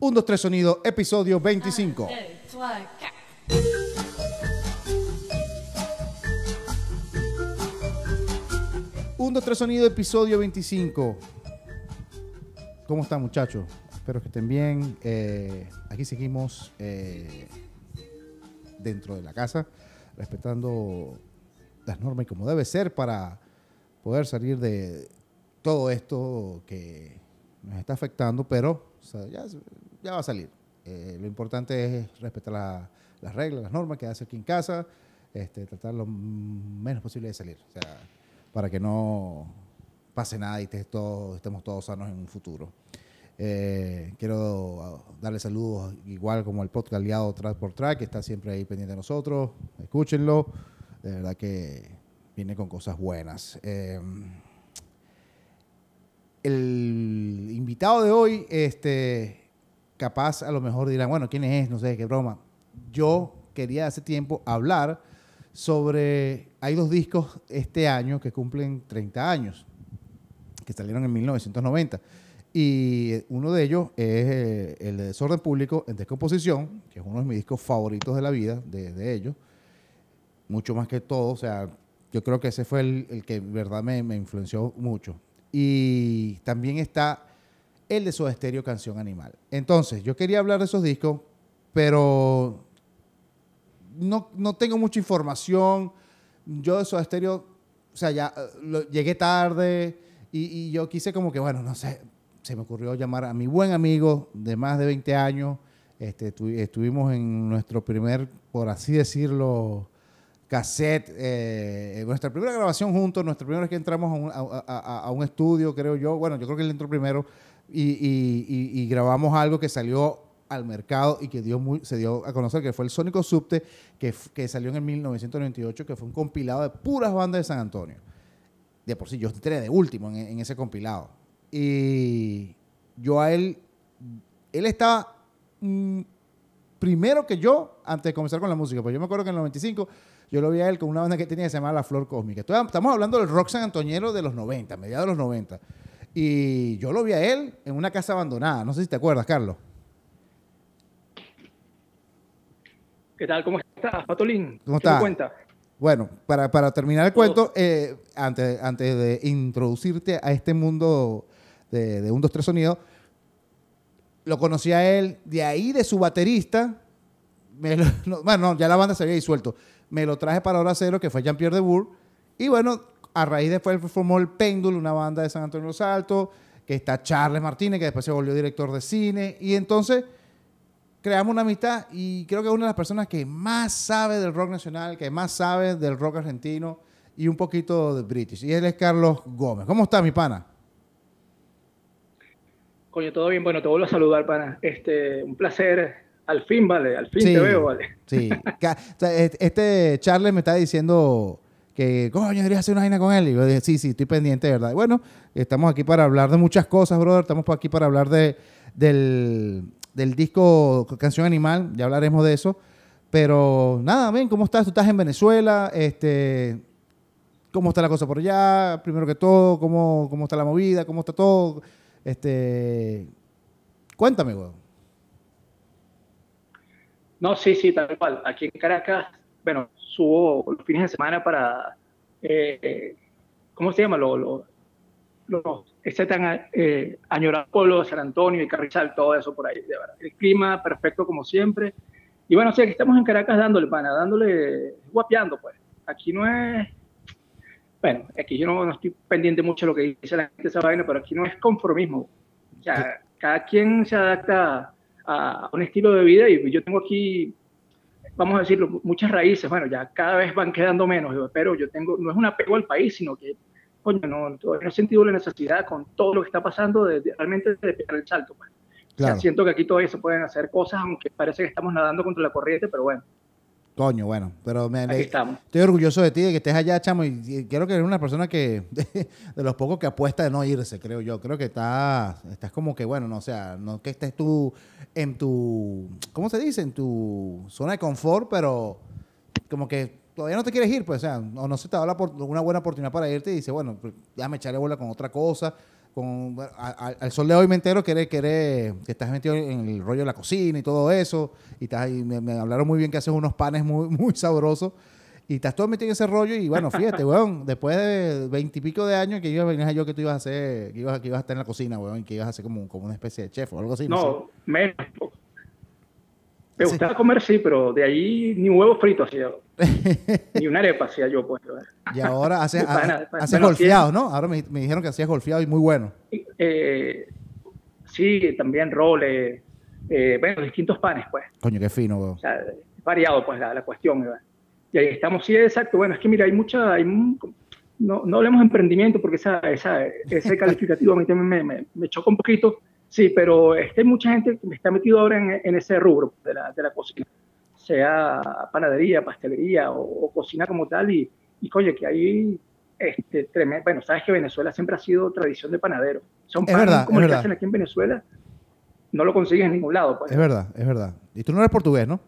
1, 2, 3 Sonido, episodio 25. Un, dos, tres sonido, episodio 25. ¿Cómo están muchachos? Espero que estén bien. Eh, aquí seguimos eh, dentro de la casa, respetando las normas y como debe ser para poder salir de todo esto que nos está afectando, pero o sea, ya, ya, va a salir. Eh, lo importante es respetar la- las reglas, las normas que hace aquí en casa, este, tratar lo menos posible de salir, o sea, para que no pase nada y estemos todos sanos en un futuro. Eh, quiero ah, darle saludos igual como al podcast aliado Track por Track, que está siempre ahí pendiente de nosotros. Escúchenlo. De verdad que viene con cosas buenas. Eh, el invitado de hoy, este, capaz a lo mejor dirán, bueno, ¿quién es? No sé, qué broma. Yo quería hace tiempo hablar sobre, hay dos discos este año que cumplen 30 años, que salieron en 1990. Y uno de ellos es eh, el de Desorden Público en Descomposición, que es uno de mis discos favoritos de la vida, de, de ellos. Mucho más que todo, o sea, yo creo que ese fue el, el que en verdad me, me influenció mucho. Y también está el de Soda Stereo, Canción Animal. Entonces, yo quería hablar de esos discos, pero no, no tengo mucha información. Yo de Soda Stereo, o sea, ya eh, llegué tarde y, yo quise como que, bueno, no sé, se me ocurrió llamar a mi buen amigo de más de 20 años. Este, estu- estuvimos en nuestro primer, por así decirlo, cassette, eh, nuestra primera grabación juntos, nuestra primera vez que entramos a un, a un estudio, creo yo, bueno, yo creo que él entró primero y, y- y- y grabamos algo que salió al mercado y que se dio a conocer, que fue el Sónico Subte, que, salió en el 1998, que fue un compilado de puras bandas de San Antonio. De por sí, yo entré de último en, ese compilado. Y yo a él, él estaba mm, primero que yo antes de comenzar con la música. Pues yo me acuerdo que en el 95 yo lo vi a él con una banda que tenía que se llamaba La Flor Cósmica. Estamos hablando del rock san antoñero de los 90, mediados de los 90. Y yo lo vi a él en una casa abandonada. No sé si te acuerdas, Carlos. ¿Qué tal? ¿Cómo estás, Patolín? ¿Cómo ¿Qué me estás? cuenta? Bueno, para, para terminar el cuento, eh, antes, antes de introducirte a este mundo de, de un, dos, tres sonidos, lo conocí a él, de ahí de su baterista, me lo- no, bueno, no, ya la banda se había disuelto, me lo traje para Hora Cero, que fue Jean-Pierre de Bourg, y bueno, a raíz después formó el Péndulo, una banda de San Antonio de los Altos, que está Charles Martínez, que después se volvió director de cine, y entonces creamos una amistad y creo que es una de las personas que más sabe del rock nacional, que más sabe del rock argentino y un poquito de British. Y él es Carlos Gómez. ¿Cómo está mi pana? Coño, todo bien. Bueno, te vuelvo a saludar, pana. Este, un placer. Al fin, vale. Al fin Sí. te veo, vale. Sí. Este Charles me está diciendo que, coño, deberías hacer una vaina con él. Y yo dije, sí, sí, estoy pendiente, verdad. Y bueno, estamos aquí para hablar de muchas cosas, brother. Estamos aquí para hablar de, del, del disco Canción Animal. Ya hablaremos de eso. Pero nada, ven, ¿cómo estás? Tú estás en Venezuela. Este, ¿Cómo está la cosa por allá? Primero que todo, ¿cómo, cómo está la movida? ¿Cómo está todo? Este, cuéntame, weón. No, sí, sí, tal cual. Aquí en Caracas, bueno, subo los fines de semana para, eh, ¿cómo se llama? Lo, lo, lo- ese tan eh, añorado pueblo de San Antonio y Carrizal, todo eso por ahí, de verdad. El clima perfecto como siempre. Y bueno, sí, aquí estamos en Caracas dándole, pana, dándole, guapeando, pues. Aquí no es, bueno, aquí yo no, no estoy pendiente mucho de lo que dice la gente de esa vaina, pero aquí no es conformismo. O sea, cada quien se adapta a un estilo de vida y yo tengo aquí, vamos a decirlo, muchas raíces. Bueno, ya cada vez van quedando menos, pero yo tengo, no es un apego al país, sino que, coño, no, he sentido la necesidad con todo lo que está pasando de, de realmente de pegar el salto. pues. O sea, Claro. siento que aquí todavía se pueden hacer cosas, aunque parece que estamos nadando contra la corriente, pero bueno, Coño, bueno, pero me aquí estamos. estoy orgulloso de ti, de que estés allá, chamo, y, y creo que eres una persona que, de, de los pocos que apuesta de no irse, creo yo. Creo que estás, estás como que, bueno, no, o sea, no que estés tú en tu, ¿cómo se dice? En tu zona de confort, pero como que todavía no te quieres ir, pues, o sea, o no se te da la una buena oportunidad para irte y dices, bueno, pues, déjame echarle bola con otra cosa. Con, al sol de hoy me entero que, eres, que, eres, que estás metido en el rollo de la cocina y todo eso. Y, estás, y me, hablaron muy bien que haces unos panes muy, muy sabrosos. Y estás todo metido en ese rollo. Y bueno, fíjate, weón, después de veintipico de años que yo venía yo que tú ibas a hacer, que ibas, que ibas a estar en la cocina, weón, y que ibas a hacer como, como una especie de chef o algo así. No, no menos. Me gustaba comer, sí, pero de ahí ni huevo frito hacía. Ni una arepa hacía yo, pues. Y ahora haces, haces golfeado, ¿no? Ahora me, me, dijeron que hacías golfeado y muy bueno. Eh, sí, también roles, eh, bueno, distintos panes, pues. Coño, qué fino, weón. O sea, variado, pues, la, la cuestión, Y ahí estamos, sí, exacto. Bueno, es que mira, hay mucha, hay, no, no hablemos de emprendimiento porque esa, esa, ese calificativo a mí también me, me, me choca un poquito Sí, pero es que hay mucha gente que está metido ahora en, ese rubro de la, de la, cocina, sea panadería, pastelería o, cocina como tal, y, y coño, que hay este, tremendo. Bueno, sabes que Venezuela siempre ha sido tradición de panadero. Son es verdad, como es el que hacen aquí en Venezuela, no lo consigues en ningún lado. Pues. Es verdad, es verdad. Y tú no eres portugués, ¿no?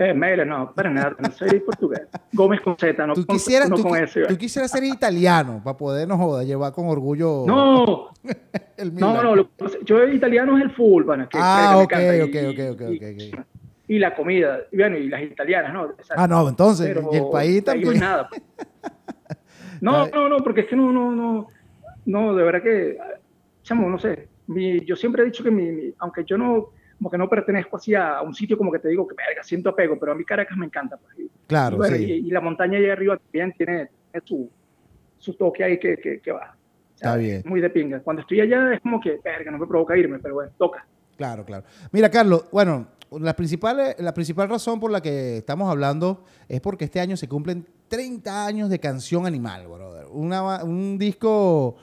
Eh, Mele, no, para nada, no soy portugués. Gómez con Z, no, tú quisieras, no tú, con S. Tú quisieras ser italiano para poder, no joda, llevar con orgullo. No, no, no, yo italiano es el fútbol, bueno, que, ah, que okay, okay, y, okay, okay, okay, y, y, la comida, y bueno, y las italianas, ¿no? Exacto. Ah, no, entonces, Pero, y el país también. No, nada. Pues. no, no, no, porque es que no, no, no, no, de verdad que, chamo, no sé, mi, yo siempre he dicho que mi, mi aunque yo no como que no pertenezco así a un sitio como que te digo que verga, siento apego, pero a mí Caracas me encanta. Pues. Claro, y, sí. y, la montaña allá arriba también tiene, su, su, toque ahí que, que, que va. Está bien. Muy de pinga. Cuando estoy allá es como que, verga, no me provoca irme, pero bueno, toca. Claro, claro. Mira, Carlos, bueno, la principal, la principal razón por la que estamos hablando es porque este año se cumplen 30 años de Canción Animal, brother. Una, un disco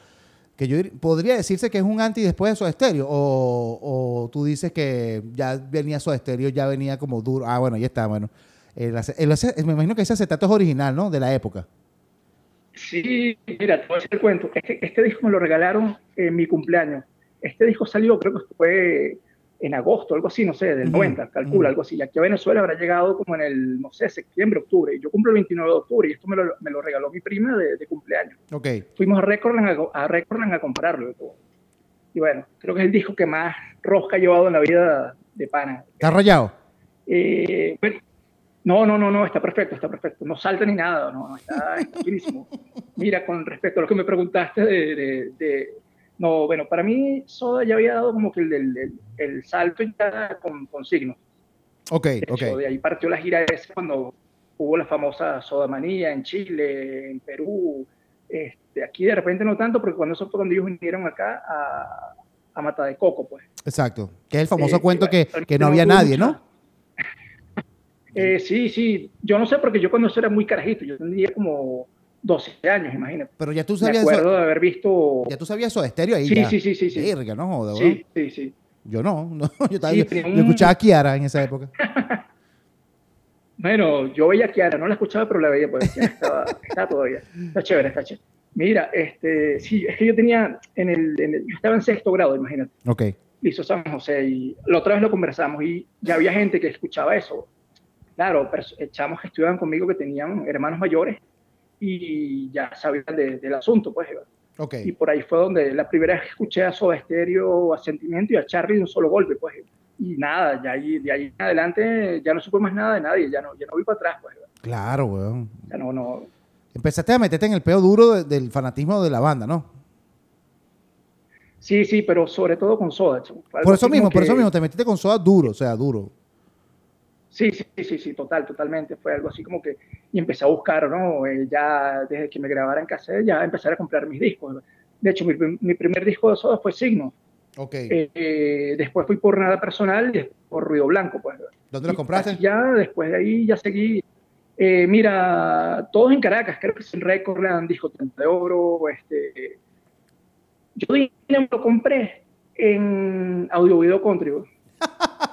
que yo podría decirse que es un anti después de Soda Stereo o, o, tú dices que ya venía Soda Stereo, ya venía como duro. Ah, bueno, ya está, bueno. Me imagino que ese acetato es original, ¿no? De la época. Sí, mira, te voy a hacer el cuento. Este disco me lo regalaron en mi cumpleaños. Este disco salió, creo que fue en agosto, algo así, no sé, del 90, calcula, algo así. Y aquí a Venezuela habrá llegado como en el, no sé, septiembre, octubre. Y yo cumplo el 29 de octubre y esto me lo, me lo regaló mi prima de, de, cumpleaños. Ok. Fuimos a Recordland a, a, Recordland a comprarlo. Y bueno, creo que es el disco que más rosca ha llevado en la vida de pana. ¿Está rayado? Eh, bueno, no, no, no, no, está perfecto, está perfecto. No salta ni nada, no, está, está buenísimo. Mira, con respecto a lo que me preguntaste de, de, de no, bueno, para mí Soda ya había dado como que el, el, el salto ya con, con signos. Ok, de ok. De ahí partió la gira esa cuando hubo la famosa Soda Manía en Chile, en Perú. Este, aquí de repente no tanto, porque cuando eso fue cuando ellos vinieron acá a, a Mata de Coco, pues. Exacto. Que es el famoso eh, cuento que, que, no había nadie, ¿no? eh, sí, sí. Yo no sé, porque yo cuando eso era muy carajito, yo tendría como 12 años, imagínate. Pero ya tú sabías Me acuerdo de haber visto... Ya tú sabías eso de estéreo ahí. Sí, ya. sí, sí, sí. sí. Verga, no joda, sí, sí, sí. Yo no, no yo, estaba, sí, yo, yo escuchaba a Kiara en esa época. bueno, yo veía a Kiara, no la escuchaba, pero la veía, pues estaba, está todavía. Está chévere, está chévere. Mira, este, sí, es que yo tenía, en el, en el, yo estaba en sexto grado, imagínate. Ok. Listo, San José, y la otra vez lo conversamos y ya había gente que escuchaba eso. Claro, chamos que estudiaban conmigo que tenían hermanos mayores y ya sabían de, del asunto, pues. Okay. Y por ahí fue donde la primera vez que escuché a Soda Stereo, a Sentimiento y a Charlie de un solo golpe, pues. Y nada, ya ahí, de ahí en adelante ya no supe más nada de nadie, ya no, ya no vi para atrás, pues. Claro, weón. Ya no, no. Empezaste a meterte en el peo duro de, del fanatismo de la banda, ¿no? Sí, sí, pero sobre todo con Soda. Por eso mismo, que... por eso mismo, te metiste con Soda duro, o sea, duro. Sí, sí, sí, sí, total, totalmente. Fue algo así como que, y empecé a buscar, ¿no? Eh, ya desde que me grabara en cassette, ya empecé a comprar mis discos. De hecho, mi, mi primer disco de Soda fue Signo. Ok. Eh, eh, después fui por Nada Personal y por Ruido Blanco, pues. ¿Dónde lo compraste? Ya, después de ahí, ya seguí. Eh, mira, todos en Caracas, creo que es en Recordland, Disco 30 de Oro, este... Yo lo compré en Audio Video Country,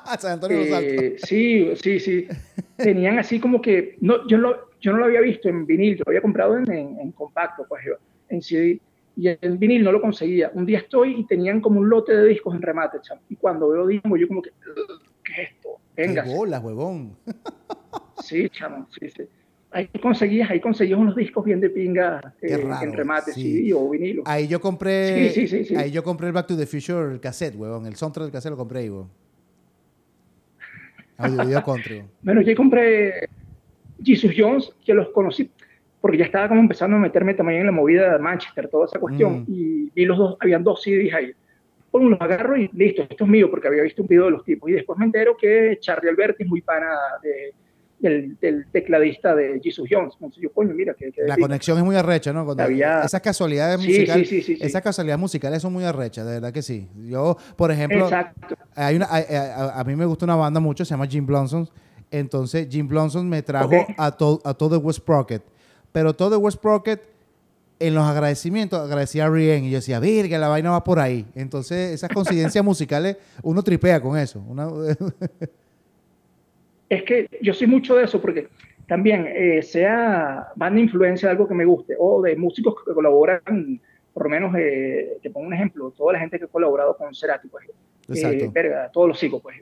San Antonio eh, sí, sí, sí. Tenían así como que, no, yo, no, yo no lo había visto en vinil, yo lo había comprado en, en, en compacto, pues en CD, y en vinil no lo conseguía. Un día estoy y tenían como un lote de discos en remate, chamo. Y cuando veo discos, yo como que, ¿qué es esto? Venga. ¡Qué bolas, huevón! sí, chamo, sí, sí. ahí conseguías, ahí conseguías unos discos bien de pinga eh, en remate, sí. o vinilo. Ahí yo compré, sí, ahí yo compré el Back to the Future el cassette, weón, el soundtrack del cassette lo compré ahí, weón. Audio country. bueno, yo compré Jesus Jones, que los conocí, porque ya estaba como empezando a meterme también en la movida de Manchester, toda esa cuestión, mm. y vi los dos, habían dos CDs ahí. Pues los agarro y listo, esto es mío, porque había visto un video de los tipos, y después me entero que Charlie Alberti es muy pana de del, tecladista de Jesus Jones. Entonces yo, coño, mira que... la conexión es muy arrecha, ¿no? esas casualidades musicales, esas casualidades musicales son muy arrechas, de verdad que sí. Yo, por ejemplo, Hay una, a, mí me gusta una banda mucho, se llama Jim Blonson. Entonces Jim Blonson me trajo a, a todo West Sprocket. Pero todo West Sprocket en los agradecimientos agradecía a Rien y yo decía, virga, la vaina va por ahí. Entonces, esas coincidencias musicales, uno tripea con eso. Una, es que yo soy mucho de eso porque también eh, sea banda influencia de algo que me guste o de músicos que colaboran, por lo menos, eh, te pongo un ejemplo, toda la gente que ha colaborado con Cerati, pues, eh, verga, todos los sigo, pues,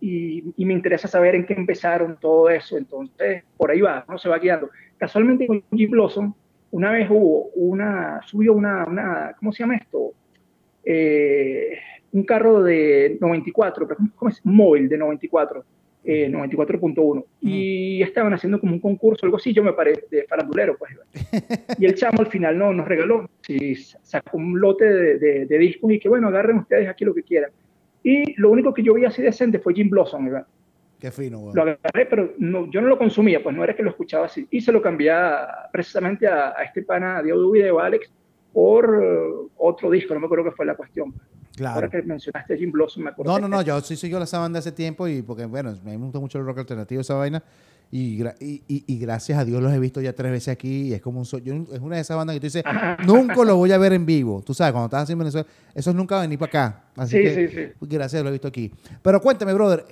y, y, me interesa saber en qué empezaron todo eso, entonces, por ahí va, no se va guiando. Casualmente con Jim Blossom, una vez hubo una, subió una, una ¿cómo se llama esto? Eh, un carro de 94, ¿cómo es? Un móvil de 94 eh, 94.1. Y estaban haciendo como un concurso, algo así, yo me paré de farandulero, pues. y el chamo al final no, nos regaló, sí, sacó un lote de, de, discos y que bueno, agarren ustedes aquí lo que quieran. Y lo único que yo vi así decente fue Jim Blossom, ¿verdad? Qué fino, Lo agarré, pero no, yo no lo consumía, pues no era que lo escuchaba así. Y se lo cambié precisamente a, este pana de audio video, Alex, por eh, otro disco, no me acuerdo qué fue la cuestión. Claro. Ahora que mencionaste Jim Blossom, me acuerdo. No, no, no, yo sí sigo la esa banda hace tiempo y porque, bueno, me gusta mucho el rock alternativo, esa vaina. Y, y, y, gracias a Dios los he visto ya tres veces aquí y es como un yo, es una de esas bandas que tú dices, nunca lo voy a ver en vivo. Tú sabes, cuando estás en Venezuela, eso es nunca venir para acá. Así sí, que, sí, sí. gracias, lo he visto aquí. Pero cuéntame, brother,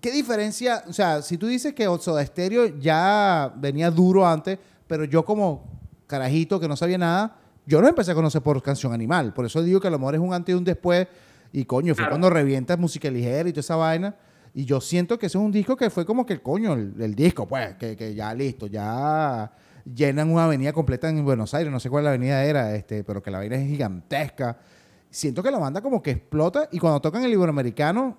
¿qué diferencia? O sea, si tú dices que Soda Stereo ya venía duro antes, pero yo como carajito que no sabía nada, yo no empecé a conocer por Canción Animal. Por eso digo que a lo mejor es un antes y un después. Y coño, fue cuando revientas música ligera y toda esa vaina. Y yo siento que ese es un disco que fue como que el coño, el, disco, pues, que, que, ya listo, ya llenan una avenida completa en Buenos Aires, no sé cuál la avenida era, este, pero que la vaina es gigantesca. Siento que la banda como que explota y cuando tocan el iberoamericano,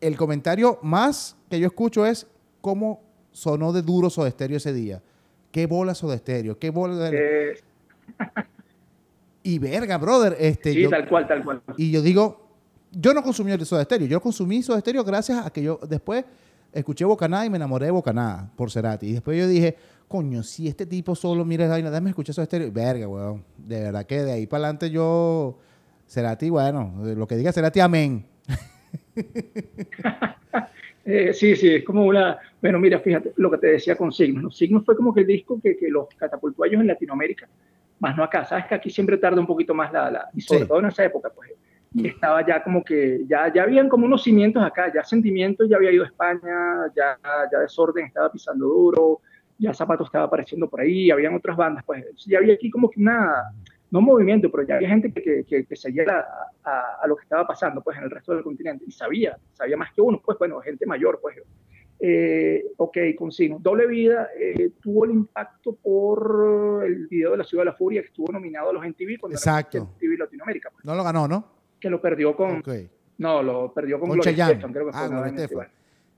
el comentario más que yo escucho es cómo sonó de duro Soda Stereo ese día. ¿Qué bola Soda Stereo? ¿Qué bola de... Eh, y verga, brother. Este, sí, tal cual, tal cual. Y yo digo, yo no consumí el Soda Stereo. Yo consumí Soda Stereo gracias a que yo después escuché Bocanada y me enamoré de Bocanada por Cerati. Y después yo dije, coño, si este tipo solo mira esa vaina, déjame escuchar Soda Stereo. Verga, weón. De verdad que de ahí para adelante yo, Cerati, bueno, lo que diga Cerati, amén. Eh, sí, sí, es como una. Bueno, mira, fíjate lo que te decía con Signos. ¿no? Signos fue como que el disco que, que los catapultó a ellos en Latinoamérica más no acá. Sabes que aquí siempre tarda un poquito más la, la y sobre todo en esa época, pues estaba ya como que, ya, ya habían como unos cimientos acá, ya sentimientos, ya había ido a España, ya, ya desorden estaba pisando duro, ya Zapato estaba apareciendo por ahí, habían otras bandas, pues ya había aquí como que una, no movimiento, pero ya había gente que, que, que seguía a, a, lo que estaba pasando pues en el resto del continente y sabía, sabía más que uno, pues bueno, gente mayor, pues eh, ok, consigo. Doble Vida eh, tuvo el impacto por el video de la Ciudad de la Furia que estuvo nominado a los MTV cuando Exacto. MTV Latinoamérica. Pues. No lo ganó, ¿no? Que lo perdió con... No, lo perdió con, con Gloria Estefan, creo que fue ah, una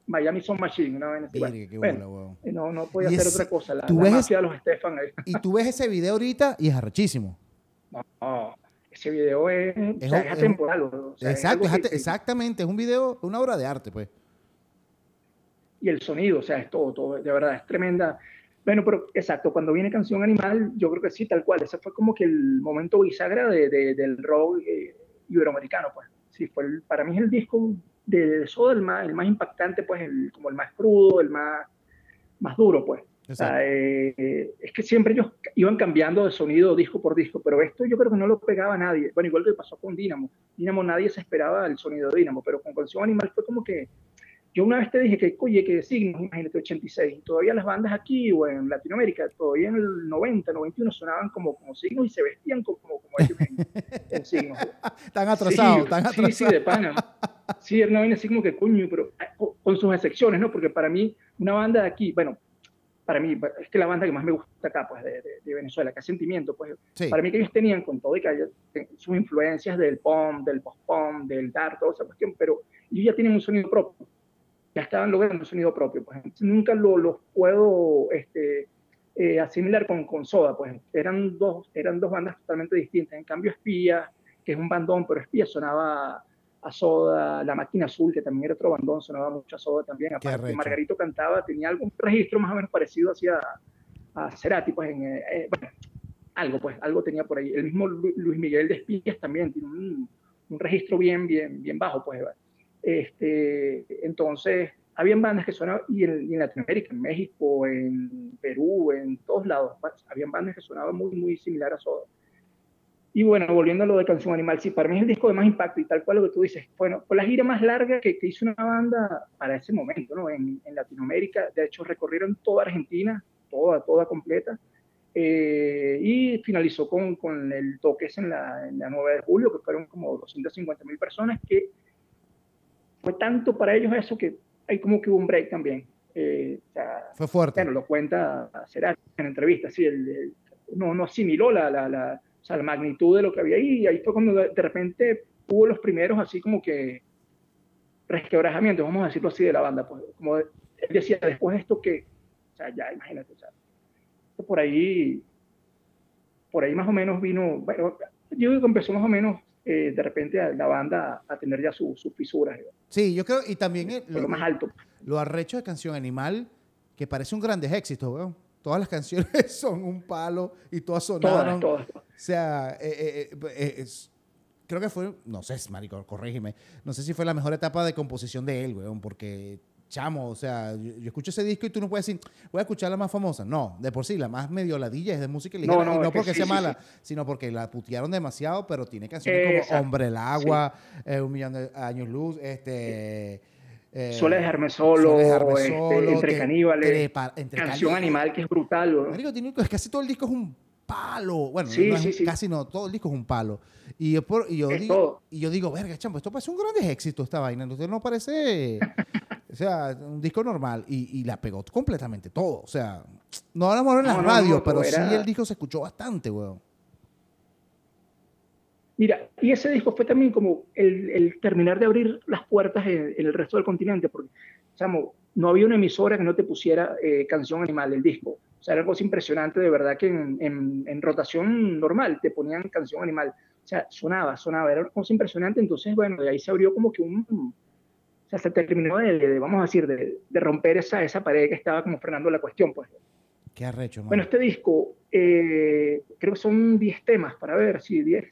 Miami Son Machine, una vez bueno, no, no podía hacer otra cosa. La, ¿tú ves de los Stefan. y tú ves ese video ahorita y es arrechísimo. No, ese video es, es, atemporal. exacto, exactamente, es un video, una obra de arte, pues y el sonido, o sea, es todo, todo, de verdad, es tremenda. Bueno, pero exacto, cuando viene Canción Animal, yo creo que sí, tal cual, ese fue como que el momento bisagra de, del rock eh, iberoamericano, pues. Sí, fue para mí es el disco de, de Soda el más, el más impactante, pues, el, como el más crudo, el más, más duro, pues. Eh, es que siempre ellos iban cambiando de sonido disco por disco, pero esto yo creo que no lo pegaba nadie. Bueno, igual que pasó con Dynamo. Dynamo nadie se esperaba el sonido de Dynamo, pero con Canción Animal fue como que yo una vez te dije que, oye, que signos, imagínate, 86, todavía las bandas aquí o en Latinoamérica, todavía en el 90, 91 sonaban como, como signos y se vestían como, como, ellos en, signos. Están atrasados, están atrasados. Sí, sí, de pana. Sí, una vaina así como que coño, pero con sus excepciones, ¿no? Porque para mí, una banda de aquí, bueno, para mí, es que la banda que más me gusta acá, pues, de, de, Venezuela, que Sentimiento, pues, para mí que ellos tenían con todo y que sus influencias del pop, del post-pop, del dark, toda esa cuestión, pero ellos ya tienen un sonido propio, ya estaban logrando un sonido propio, pues, nunca los lo puedo este, eh, asimilar con, con Soda, pues, eran dos, eran dos bandas totalmente distintas, en cambio Espía, que es un bandón, pero Espía sonaba a Soda, La Máquina Azul, que también era otro bandón, sonaba mucho a Soda también. Aparte, Margarito cantaba, tenía algún registro más o menos parecido hacia a Cerati, pues, en, eh, eh, bueno, algo, pues, algo tenía por ahí. El mismo Luis Miguel de Espías también tiene un, un registro bien, bien, bien bajo, pues. Este, entonces, habían bandas que sonaban, y en, en, Latinoamérica, en México, en Perú, en todos lados, habían bandas que sonaban muy, muy similar a Soda. Y bueno, volviendo a lo de Canción Animal, sí, para mí es el disco de más impacto y tal cual lo que tú dices. Bueno, fue la gira más larga que, hizo una banda para ese momento, ¿no? En, Latinoamérica. De hecho, recorrieron toda Argentina, toda, toda completa. Eh, y finalizó con, con el toque en la, en la 9 de julio, que fueron como 250 mil personas, que fue tanto para ellos eso que hay como que hubo un break también. Eh, fue fuerte. Bueno, lo cuenta Cerati en entrevistas, sí, el, no, no asimiló la, la o sea, la magnitud de lo que había ahí. Y ahí fue cuando de, repente hubo los primeros así como que resquebrajamientos, vamos a decirlo así, de la banda. Pues, como él decía, después de esto que, o sea, ya imagínate, o sea, por ahí, por ahí más o menos vino, bueno, yo digo que empezó más o menos eh, de repente a la banda a, tener ya sus fisuras. Sí, yo creo, y también lo, más alto. Lo arrecho de Canción Animal, que parece un grandes éxito, weón. Todas las canciones son un palo y todas sonaron. Todas, todas. O sea, eh, eh, eh, creo que fue, no sé, Marico, corrígeme, no sé si fue la mejor etapa de composición de él, weón, porque chamo, o sea, yo, escucho ese disco y tú no puedes decir, voy a escuchar la más famosa. No, de por sí, la más medio ladilla es de música ligera. No, no, y no porque sea mala, sino porque la putearon demasiado, pero tiene canciones como Hombre el Agua, Un Millón de Años Luz, este... suele dejarme solo, este, entre caníbales, canción animal que es brutal. Marico, tiene, casi todo el disco es un palo. Bueno, casi no, todo el disco es un palo. Y yo, y yo, digo, y yo digo, verga, champo, esto parece un gran éxito esta vaina. Entonces no parece, o sea, un disco normal. Y, la pegó completamente todo. O sea, no hablamos en las radios, pero sí el disco se escuchó bastante, weón. Mira, y ese disco fue también como el, terminar de abrir las puertas en, el resto del continente, porque, chamo, no había una emisora que no te pusiera eh, canción animal del disco sea, era algo impresionante, de verdad que en, rotación normal te ponían canción animal. O sea, sonaba, sonaba, era una cosa impresionante. Entonces, bueno, de ahí se abrió como que un. O sea, se terminó de, vamos a decir, de, romper esa, esa pared que estaba como frenando la cuestión, pues. Qué arrecho, Bueno, este disco, eh, creo que son 10 temas, para ver, sí, 10.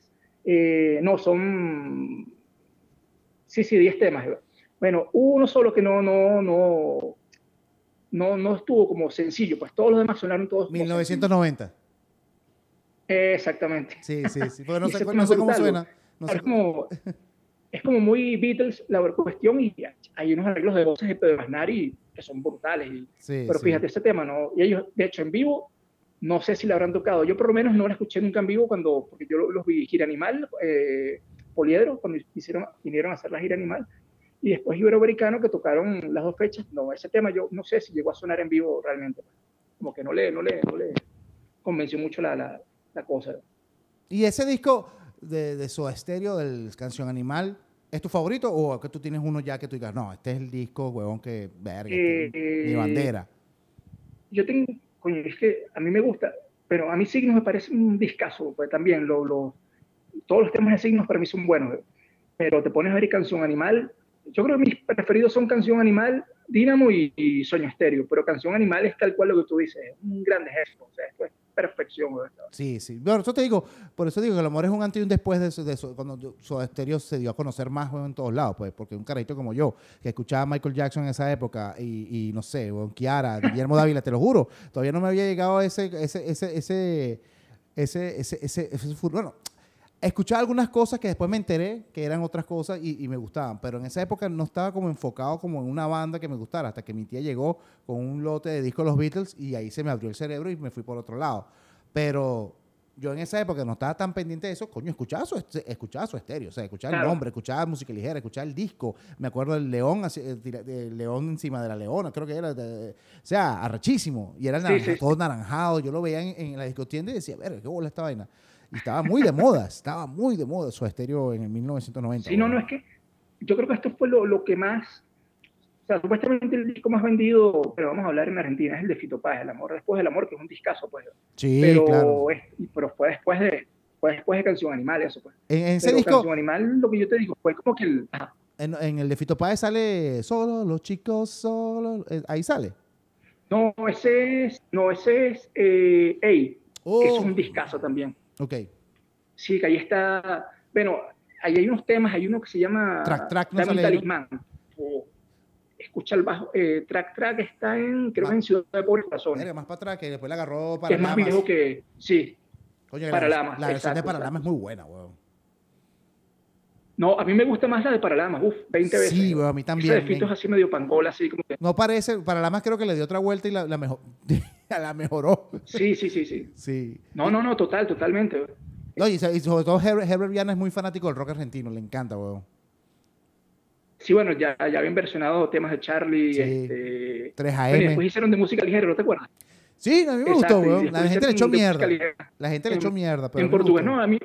Eh, no, son. Sí, sí, 10 temas. Bueno, uno solo que no, no, no, no, no estuvo como sencillo, pues todos los demás sonaron todos. 1990. Exactamente. Sí, sí, sí. Porque no, sé, cómo suena. es, como, es como muy Beatles la cuestión y hay unos arreglos de voces de Pedro Masnari que son brutales. Y, pero fíjate, ese tema, ¿no? Y ellos, de hecho, en vivo, no sé si le habrán tocado. Yo por lo menos no la escuché nunca en vivo cuando, porque yo los vi gira animal, eh, Poliedro, cuando hicieron, vinieron a hacer la gira animal y después Iberoamericano que tocaron las dos fechas. No, ese tema yo no sé si llegó a sonar en vivo realmente. Como que no le, no le, no le convenció mucho la, la, la cosa. ¿Y ese disco de, de Soda Stereo, del Canción Animal, es tu favorito o que tú tienes uno ya que tú digas, no, este es el disco, huevón, que verga, este mi bandera? Yo tengo, coño, es que a mí me gusta, pero a mí Signos me parece un discazo, pues también lo, lo, todos los temas de Signos para mí son buenos, pero te pones a ver Canción Animal, yo creo que mis preferidos son Canción Animal, Dínamo y, Sueño Estéreo, pero Canción Animal es tal cual lo que tú dices, es un gran ejemplo, o sea, esto es perfección. ¿verdad? Sí, sí. Bueno, yo te digo, por eso digo que el amor es un antes y un después de, eso, de eso, cuando Soda Stereo se dio a conocer más en todos lados, pues, porque un carajito como yo, que escuchaba a Michael Jackson en esa época, y, y no sé, bueno, Kiara, Guillermo Dávila, te lo juro, todavía no me había llegado ese, ese, ese, ese ese, ese, ese, ese, furor. Bueno, escuchaba algunas cosas que después me enteré que eran otras cosas y, me gustaban, pero en esa época no estaba como enfocado como en una banda que me gustara, hasta que mi tía llegó con un lote de discos de los Beatles y ahí se me abrió el cerebro y me fui por otro lado. Pero yo en esa época no estaba tan pendiente de eso, coño, escuchaba su, escuchaba su estéreo, o sea, escuchaba el nombre, escuchaba música ligera, escuchaba el disco, me acuerdo del león, así, el león encima de la leona, creo que era, o sea, arrechísimo, y era Sí, todo naranjado, yo lo veía en, en la discotienda y decía, ver, qué bola esta vaina, y estaba muy de moda, estaba muy de moda su estéreo en el 1990. Sí, no, no, es que yo creo que esto fue lo, lo que más, o sea, supuestamente el disco más vendido, pero vamos a hablar en Argentina, es el de Fito Páez, El Amor Después del Amor, que es un discazo, pues. Sí, pero, claro. es- pero fue después de fue después de Canción Animal, eso pues. En, en ese Pero disco, Canción Animal, lo que yo te digo, fue como que el... ajá. en, en el de Fito Páez sale solo, los chicos solo, eh, ahí sale. No, ese es, no, ese es, eh, Ey, Oh, que es un discazo también. Ok. Sí, que ahí está, bueno, ahí hay unos temas, hay uno que se llama Track, track, no sale talismán. O escucha el bajo, eh, Track Track está en, creo que en Ciudad de Pobres Corazones, más para atrás, que después la agarró que para es más viejo que, sí, Coño, Paralamas, La, la versión de exacto, Paralamas es muy buena, weón. No, a mí me gusta más la de Paralamas, uff, 20 veces. Sí, a mí Esa también. de Fito es así medio pangola, así como que, No parece, Paralamas creo que le dio otra vuelta y la, la, mejor, la mejoró. sí, sí, sí, sí. Sí. No, no, no, total, totalmente. No, y, sobre todo Herbert, Herbert Viana es muy fanático del rock argentino, le encanta, weón. Sí, bueno, ya, ya habían versionado temas de Charlie, Sí. este... 3AM. bueno, y después hicieron de música ligera, ¿no te acuerdas? Sí, a mí me Exacto, gustó, weón. La gente le echó mierda. La gente le echó mierda, pero en portugués, no, a mí,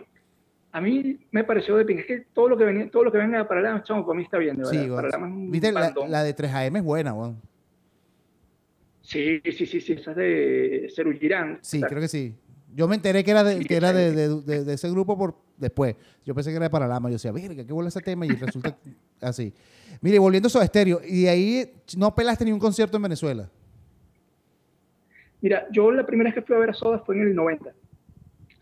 a mí me pareció de pinga. Es que todo lo que venía, todo lo que venga de Paralamas, chamo, para mí está bien, de Sí, verdad. weón. Paralamas es un Viste, la, la de 3AM es buena, weón. Sí, sí, sí, sí, esa es de Ceru Girán. Sí, creo que sí. Yo me enteré que era de, Sí, que era de, sí. de- de- de ese grupo por después. Yo pensé que era de Paralama. Yo decía, verga, qué bola ese tema. Y resulta así. Mire, volviendo a su estéreo. Y de ahí no pelaste ni un concierto en Venezuela. Mira, yo la primera vez que fui a ver a Soda fue en el 90.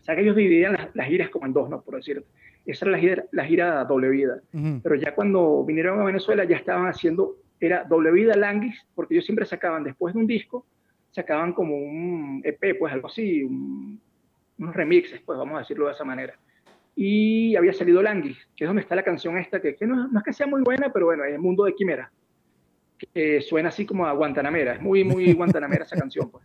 Sea, que ellos dividían las, las giras como en dos, ¿no? Por decirlo. Esa era la gira, la gira doble vida. Ujú. Pero ya cuando vinieron a Venezuela ya estaban haciendo, era doble vida Languis, porque ellos siempre sacaban, después de un disco, sacaban como un EP, pues algo así, un- unos remixes, pues vamos a decirlo de esa manera. Y había salido Languis, que es donde está la canción esta, que, que no, no es que sea muy buena, pero bueno, es el mundo de Quimera, que suena así como a Guantanamera, es muy, muy Guantanamera esa canción, pues.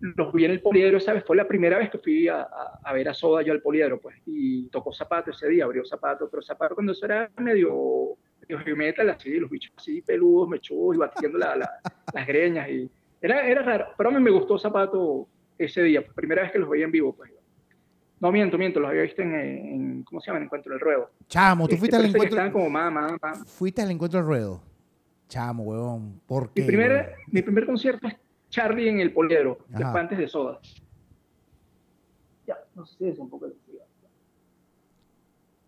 Los vi en el Poliedro, ¿sabes? Fue la primera vez que fui a, a- a ver a Soda yo al Poliedro, pues, y tocó Zapato ese día, abrió Zapato, pero Zapato cuando eso era medio, medio metal, así, los bichos así peludos, mechudos y batiendo la- la- las greñas, y era, era raro, pero a mí me gustó Zapato ese día, pues, primera vez que los veía en vivo, pues. No miento, miento, los había visto en, en ¿cómo se llama? En Encuentro del Ruedo. Chamo, tú Este, fuiste al encuentro. Estaban como más, más. Fuiste al encuentro del ruedo. Chamo, weón. ¿Por qué? Mi primer, weón? mi primer concierto es Charlie en el Poliedro, Ajá. fue antes de Soda. Ya, no sé si es un poco de.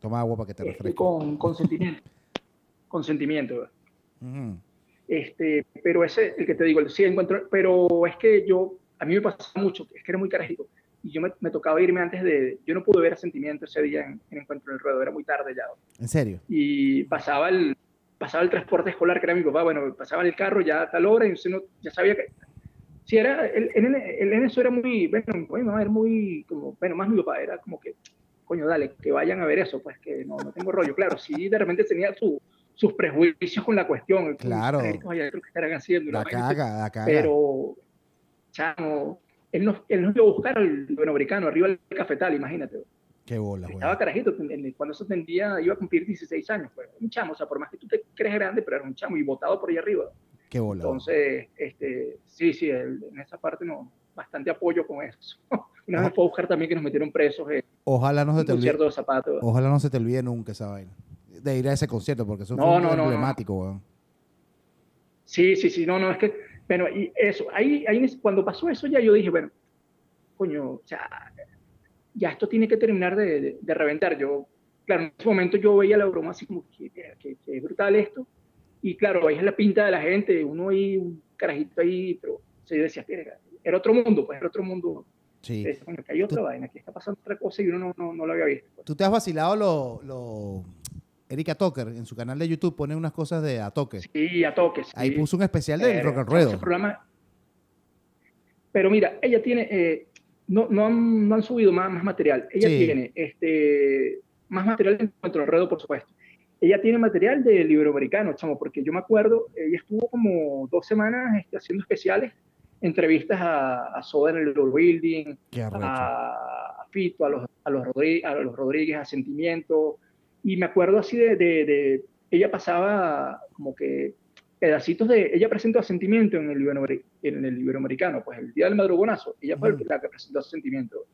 Toma agua para que te Este, refresques. con consentimiento. consentimiento. ¿verdad? Ujú. Este, pero ese, el que te digo, el sí encuentro, pero es que yo, a mí me pasaba mucho, es que era muy carajito, y yo me, me tocaba irme antes de, yo no pude ver Sentimiento ese día en, en Encuentro del Ruedo, era muy tarde ya, ¿En serio? y pasaba el, pasaba el transporte escolar que era mi papá, bueno, pasaba en el carro ya a tal hora, y usted no, ya sabía que, sí, era, el, el, nene- el nene eso era muy, bueno, mi mamá era muy, como, bueno, más mi papá, era como que, coño, dale, que vayan a ver eso, pues que no, no tengo rollo, claro, sí, de repente tenía su, sus prejuicios con la cuestión, Claro. Oye, creo que estarán haciendo, La la vaina, caga, la caga. pero, chamo, él nos, él nos iba a buscar al americano arriba del cafetal, imagínate. Qué bola, Estaba carajito, en- cuando eso tendría, iba a cumplir 16 años, pues, un chamo, o sea, por más que tú te crees grande, pero era un chamo y botado por ahí arriba. Qué bola. Entonces, este, sí, sí, en esa parte no, bastante apoyo con eso. Una vez fue a buscar también que nos metieron presos en Ojalá no se te olvide. de zapatos. Ojalá no se te olvide nunca esa vaina. De ir a ese concierto, porque eso No, fue no, no, no. emblemático, weón. Sí, sí, sí, no, no, es que, bueno, y eso, ahí, ahí cuando pasó eso ya yo dije, bueno, coño, o sea, ya esto tiene que terminar de, de- de reventar. Yo, claro, en ese momento yo veía la broma así como, que, que, que brutal esto, y claro, veías la pinta de la gente, uno ahí, un carajito ahí, pero o sea, yo decía, "Verga, era otro mundo, pues era otro mundo. Sí. Coño, que hay otra vaina, aquí está pasando otra cosa y uno no, no, no lo había visto. pues. Tú te has vacilado lo, lo... Erika Toker en su canal de YouTube pone unas cosas de a toque. Sí, a toques. Ahí sí. puso un especial del Eh, rock and ruedo. programa- Pero mira, ella tiene, eh, no, no, han, no han subido más, más material. Ella Sí. tiene este, más material de Encuentro del Ruedo, por supuesto. Ella tiene material de iberoamericano, chamo, porque yo me acuerdo, ella estuvo como dos semanas este, haciendo especiales entrevistas a, Soda en el Building, a, a, Fito, a los, a, los Rodríguez, a los Rodríguez, a Sentimiento. Y me acuerdo así de, de, ella pasaba como que pedacitos de, ella presentó a Sentimiento en el, en el Iberoamericano, pues el día del madrugonazo, ella fue la que presentó a Sentimiento.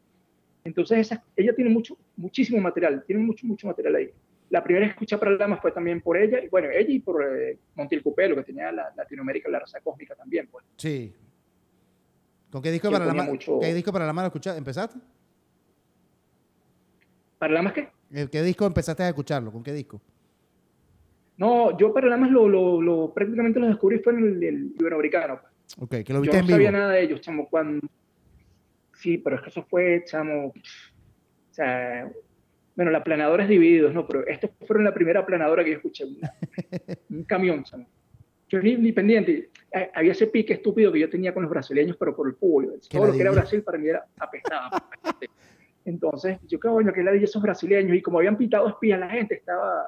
Entonces esa, ella tiene mucho, muchísimo material, tiene mucho, mucho material ahí. La primera escucha para Damas fue también por ella, y bueno, ella y por eh, Montiel Cupelo, que tenía la, Latinoamérica, la raza cósmica también, pues. Sí. ¿Con qué disco, para la, mucho... ¿qué disco para la mano empezaste? ¿Para la más qué? ¿Qué disco empezaste a escucharlo? ¿Con qué disco? No, yo para la más lo, lo, prácticamente lo descubrí fue en el, el iberoamericano. Pues. Ok, que lo viste yo no sabía nada de ellos, chamo, cuando... Sí, pero es que eso fue, chamo... O sea, bueno, la planadora es divididos, ¿no? Pero estos fueron la primera planadora que yo escuché. un camión, chamo. Yo ni, ni, pendiente. Eh, había ese pique estúpido que yo tenía con los brasileños, pero por el fútbol. Todo lo que era Brasil para mí era apestado. Entonces, yo qué bueno que la de esos brasileños. Y como habían pintado espías, la gente estaba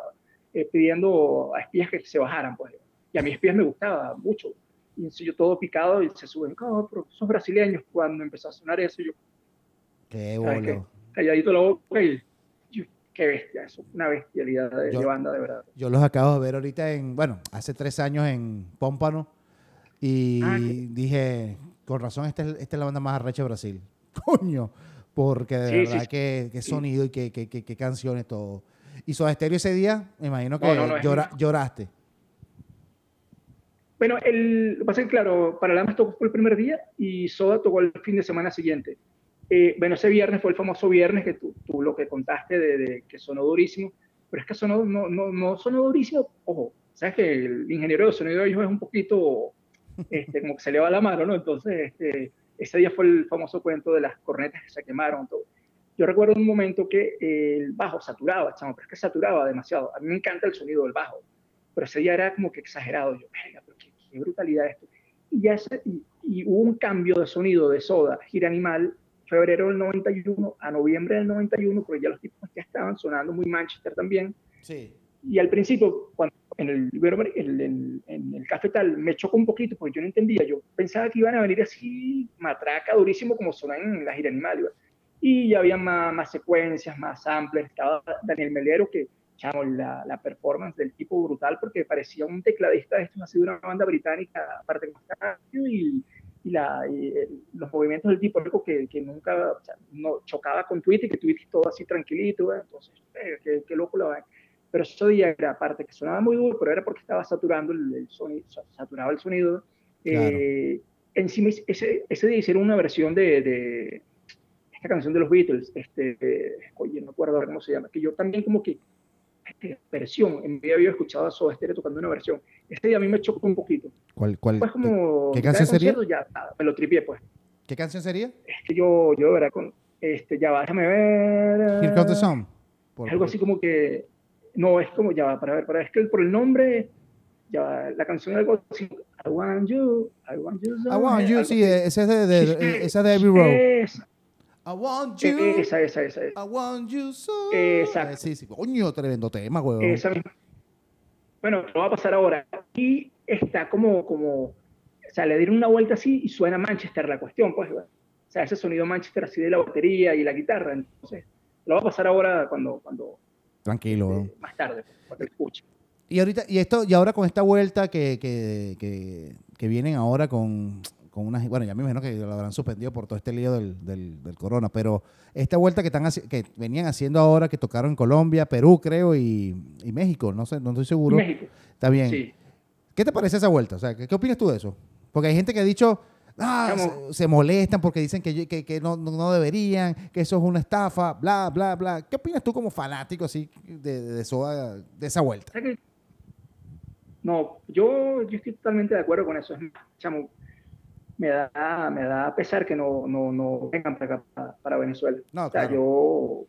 eh, pidiendo a espías que se bajaran. Pues. Y a mí espías me gustaba mucho. Y yo todo picado y se suben. Oh, pero esos brasileños, cuando empezó a sonar eso, yo. Qué bueno. Calladito la boca y qué bestia, eso una bestialidad de, banda, de verdad. Yo los acabo de ver ahorita en, bueno, hace tres años en Pómpano y ah, dije, con razón, esta es, esta es la banda más arrecha de Brasil. Coño, porque de verdad que, sonido y qué que, canciones, todo. Y Soda Stereo ese día, me imagino que lloraste. Bueno, el, lo que pasa es que, claro, para Lamas tocó el primer día y Soda tocó el fin de semana siguiente. Eh, bueno, ese viernes fue el famoso viernes que tú, tú lo que contaste de, que sonó durísimo, pero es que sonó, no, no, no sonó durísimo, ojo, sabes que el ingeniero de sonido de es un poquito, este, como que se le va la mano, ¿no? Entonces, este, ese día fue el famoso cuento de las cornetas que se quemaron, todo. Yo recuerdo un momento que el bajo saturaba, chamo, pero es que saturaba demasiado. A mí me encanta el sonido del bajo, pero ese día era como que exagerado. Yo, venga, pero qué, qué brutalidad esto. Y, ya y, y, hubo un cambio de sonido de soda, gira animal, febrero del 91 a noviembre del 91, porque ya los tipos ya estaban sonando muy Manchester también. Sí. Y al principio, cuando en el, en, en, el cafetal me chocó un poquito porque yo no entendía. Yo pensaba que iban a venir así, matraca, durísimo, como sonan en la gira animal. Y ya había más, más secuencias, más samplers. Estaba Daniel Melero, que, chamo, la, la, performance del tipo brutal, porque parecía un tecladista de esto, así de una banda británica, aparte de y y, la, los movimientos del tipo, algo que, que nunca no, chocaba con Twitter, que Twitter todo así tranquilito, entonces, eh, qué, loco lo Pero eso día era aparte que sonaba muy duro, pero era porque estaba saturando el, sonido, saturaba el sonido. Eh, encima, ese, ese día hicieron una versión de, de esta canción de los Beatles, este, oye, no recuerdo cómo se llama, que yo también como que versión, en mi había escuchado a Soda Stereo tocando una versión. Este día a mí me chocó un poquito. ¿Cuál, cuál, pues como, ¿Qué, canción sería? Ya, me lo tripié, pues. ¿Qué canción sería? Es que yo, yo, verá, con, este, ya va, déjame ver. Here comes the song. algo así como que, no, es como, ya va, para ver, para ver, es que por el nombre, ya va, la canción es algo así, I want you, I want you. So I want you, sí, esa es de, de, esa de Every Road. I want you. Esa, esa, esa. I want you so. Exacto. Sí, sí. Coño, tremendo tema, weón. Esa misma. Bueno, lo va a pasar ahora. Y está como, como, o sea, le dieron una vuelta así y suena Manchester la cuestión, pues. O sea, ese sonido Manchester así de la batería y la guitarra. Entonces, lo va a pasar ahora cuando, cuando Tranquilo. Eh, más tarde, cuando escuche. Y ahorita, y esto, y ahora con esta vuelta que, que, que, que vienen ahora con bueno, ya me imagino que lo habrán suspendido por todo este lío del, del, corona, pero esta vuelta que, están, que venían haciendo ahora, que tocaron en Colombia, Perú, creo, y, México, no sé, no estoy seguro. México. Está bien. ¿Qué te parece esa vuelta? O sea, ¿qué, opinas tú de eso? Porque hay gente que ha dicho, ah, se, molestan porque dicen que, que, no, no, deberían, que eso es una estafa, bla, bla, bla. ¿Qué opinas tú como fanático así de, de, de esa vuelta? No, yo, yo estoy totalmente de acuerdo con eso. Chamo, me da, me da pesar que no, no, no vengan para acá, para, Venezuela. No, o sea, yo,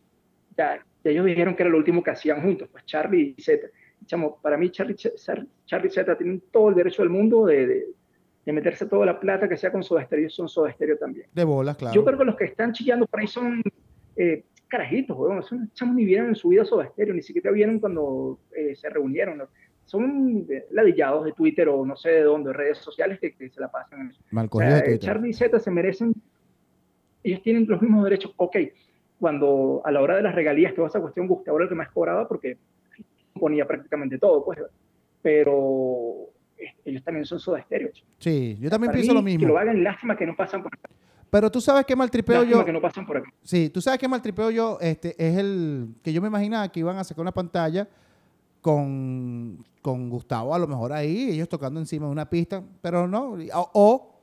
ya, ellos dijeron que era lo último que hacían juntos, pues Charlie y Z. Chamo, para mí Charlie, Charlie y Z tienen todo el derecho del mundo de, de, meterse toda la plata que sea con Soda Stereo, son Soda Stereo también. De bolas, claro. Yo creo que los que están chillando por ahí son eh, carajitos, weón. Esos chamos ni vieron en su vida Soda Stereo, ni siquiera vieron cuando eh, se reunieron. Son ladillados de Twitter o no sé de dónde, redes sociales que, se la pasan en eso. Mal o sea, de Charlie y Z se merecen, ellos tienen los mismos derechos. Ok, cuando a la hora de las regalías, que esa cuestión, Gustavo era el que más cobraba porque ponía prácticamente todo, pues, pero ellos también son soda estéreo. Sí, yo también pienso lo mismo. Que lo hagan, lástima que no pasan por acá. Pero tú sabes qué maltripeo yo. que no pasan por acá. Sí, tú sabes qué maltripeo yo. Este es el que yo me imaginaba que iban a sacar una pantalla con, con Gustavo, a lo mejor ahí, ellos tocando encima de una pista, pero no. O,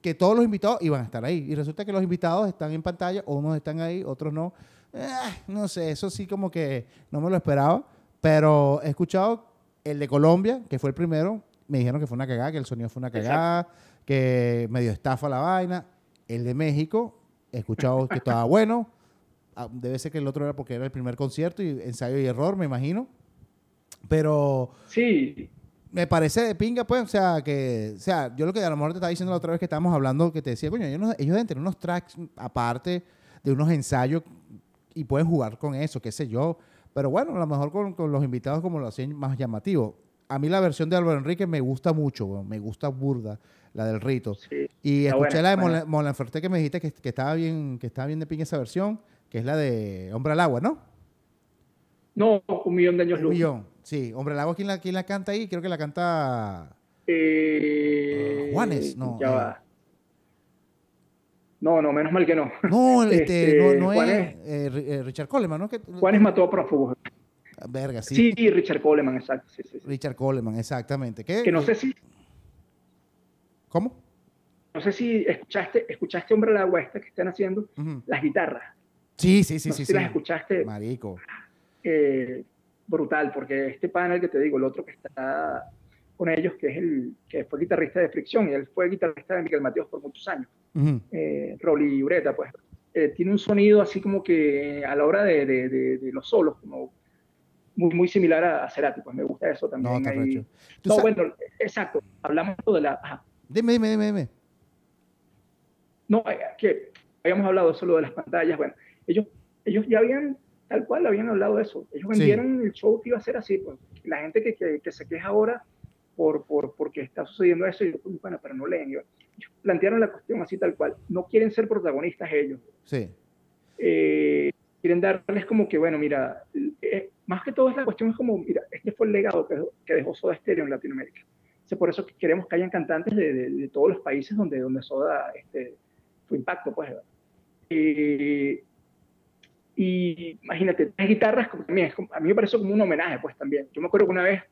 que todos los invitados iban a estar ahí. Y resulta que los invitados están en pantalla, o unos están ahí, otros no. Eh, no sé, eso sí como que no me lo esperaba. Pero he escuchado el de Colombia, que fue el primero, me dijeron que fue una cagada, que el sonido fue una cagada, que medio estafa la vaina. El de México, he escuchado que estaba bueno. Ah, debe ser que el otro era porque era el primer concierto y ensayo y error, me imagino. Pero. Sí. Me parece de pinga, pues, o sea, que, o sea, yo lo que a lo mejor te estaba diciendo la otra vez que estábamos hablando, que te decía, coño, ellos, ellos deben tener unos tracks aparte de unos ensayos y pueden jugar con eso, qué sé yo. Pero bueno, a lo mejor con, los invitados como lo hacen más llamativo. A mí la versión de Álvaro Enrique me gusta mucho, me gusta burda, la del rito. y escuché la de Mola que me dijiste que, que, estaba bien, que estaba bien de pinga esa versión, que es la de Hombre al Agua, ¿no? No, un millón de años luz. Un millón, sí. Hombre al Agua, ¿quién la, quién la canta ahí? Creo que la canta... Eh, Juanes, no. Ya va. No, no, menos mal que no. No, este, no, no es, eh, eh, Richard Coleman, ¿no? Juanes mató a prófugos. Verga, sí. Sí, Richard Coleman, exacto. Sí, sí, Richard Coleman, exactamente. ¿Qué? Que no sé si. ¿Cómo? No sé si escuchaste, escuchaste Hombre al Agua esta que están haciendo, las guitarras. Sí, sí, sí, sí. Si las escuchaste. Marico. Eh, brutal, porque este panel que te digo, el otro que está con ellos, que es el que fue guitarrista de Fricción y él fue guitarrista de Miguel Mateos por muchos años. Eh, Rolly Ureta, pues, eh, tiene un sonido así como que a la hora de, de, los solos, como muy, muy similar a, Cerati, pues me gusta eso también. No, no bueno, exacto, hablamos de la... Dime, dime, dime, dime. No, eh, que habíamos hablado solo de las pantallas, bueno, ellos, ellos ya habían, tal cual, habían hablado de eso. Ellos vendieron el show que iba a ser así, pues. La gente que, que, que se queja ahora por, por, porque está sucediendo eso, y yo, bueno, pero no leen. Yo, plantearon la cuestión así tal cual. No quieren ser protagonistas ellos. Sí. Eh, quieren darles como que, bueno, mira, eh, más que todo es la cuestión es como, mira, este fue el legado que, que dejó Soda Stereo en Latinoamérica. Es por eso que queremos que hayan cantantes de, de, todos los países donde, donde Soda este, fue impacto, pues. Y imagínate, tres guitarras, como, también, a mí me parece como un homenaje, pues también. Yo me acuerdo que una vez,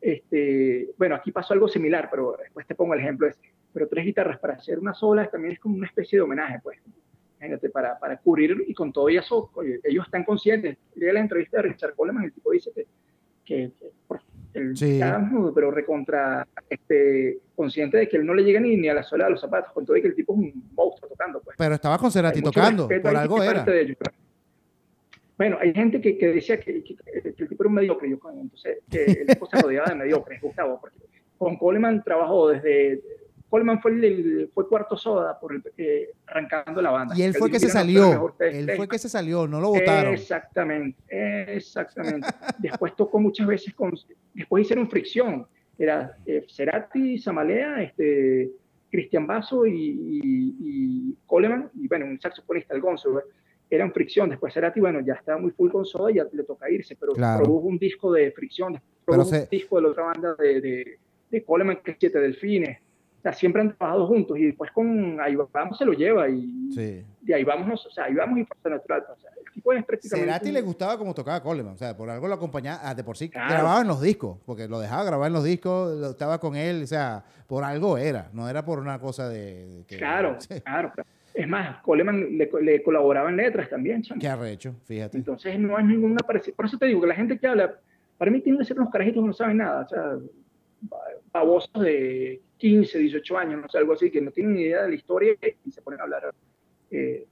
este, bueno, aquí pasó algo similar, pero después te pongo el ejemplo. Es, pero tres guitarras para hacer una sola también es como una especie de homenaje, pues. Imagínate, para, para cubrir y con todo eso, ellos están conscientes. de la entrevista de Richard Coleman, el tipo dice que, que, el sí. pero recontra este, consciente de que él no le llega ni, ni a la suela de los zapatos, con todo y que el tipo es un monstruo tocando. Pues. Pero estaba con Cerati tocando, por algo era. Bueno, hay gente que, que decía que, que, el tipo era un mediocre, yo, entonces que el tipo se rodeaba de mediocres, Gustavo, porque con Coleman trabajó desde Coleman fue, el, fue cuarto soda por el, eh, arrancando la banda. Y él fue que se salió. Él fue que se salió, no lo votaron. Exactamente, exactamente. después tocó muchas veces con. Después hicieron fricción. Era eh, Cerati, Samalea, este, Cristian Basso y, Coleman, y bueno, un saxofonista, el Gonzo. Eran fricción. Después Cerati, bueno, ya estaba muy full con soda y ya le toca irse, pero produjo un disco de fricción, produjo un disco de la otra banda de, de, de Coleman, que es Siete Delfines siempre han trabajado juntos y después con ahí vamos se lo lleva y de ahí vamos, o sea, ahí vamos y fuerza natural. O sea, el tipo es prácticamente... Cerati le gustaba como tocaba Coleman, o sea, por algo lo acompañaba, ah, de por sí grababa en los discos, porque lo dejaba grabar en los discos, lo, estaba con él, o sea, por algo era, no era por una cosa de... claro, claro, Es más, Coleman le, colaboraba en letras también, chamo. Qué arrecho, fíjate. Entonces no hay ninguna parecida. Por eso te digo que la gente que habla, para mí tienen que ser unos carajitos que no saben nada, o sea, babosos de 15, 18 años, no sé, algo así, que no tienen ni idea de la historia y se ponen a hablar. Eh,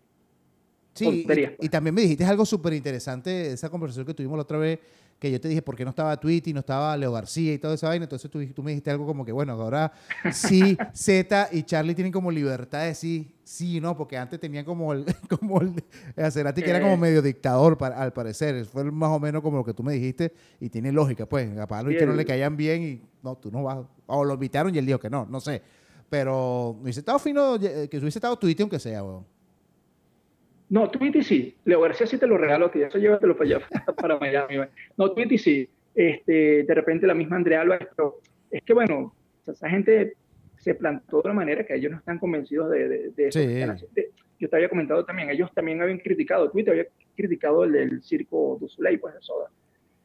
Sí, y, y, también me dijiste algo súper interesante, esa conversación que tuvimos la otra vez, que yo te dije por qué no estaba Tweety, no estaba Leo García y toda esa vaina. Entonces tú, tú me dijiste algo como que, bueno, ahora sí, Z y Charlie tienen como libertad de decir sí, no, porque antes tenían como el, como el Cerati que era como medio dictador al parecer. Fue más o menos como lo que tú me dijiste y tiene lógica, pues. A Pablo y que no le caían bien y no, tú no vas. O lo invitaron y él dijo que no, no sé. Pero hubiese estado fino que hubiese estado Tweety aunque sea, weón. No, Tweety sí. Leo García sí te lo regalo, que eso llévatelo para allá, para Miami. No, Tweety sí. Este, de repente la misma Andrea Álvarez, pero es que bueno, esa gente se plantó de una manera que ellos no están convencidos de, eso. yo te había comentado también, ellos también habían criticado, Twitter había criticado el del circo du Soleil, pues de Soda.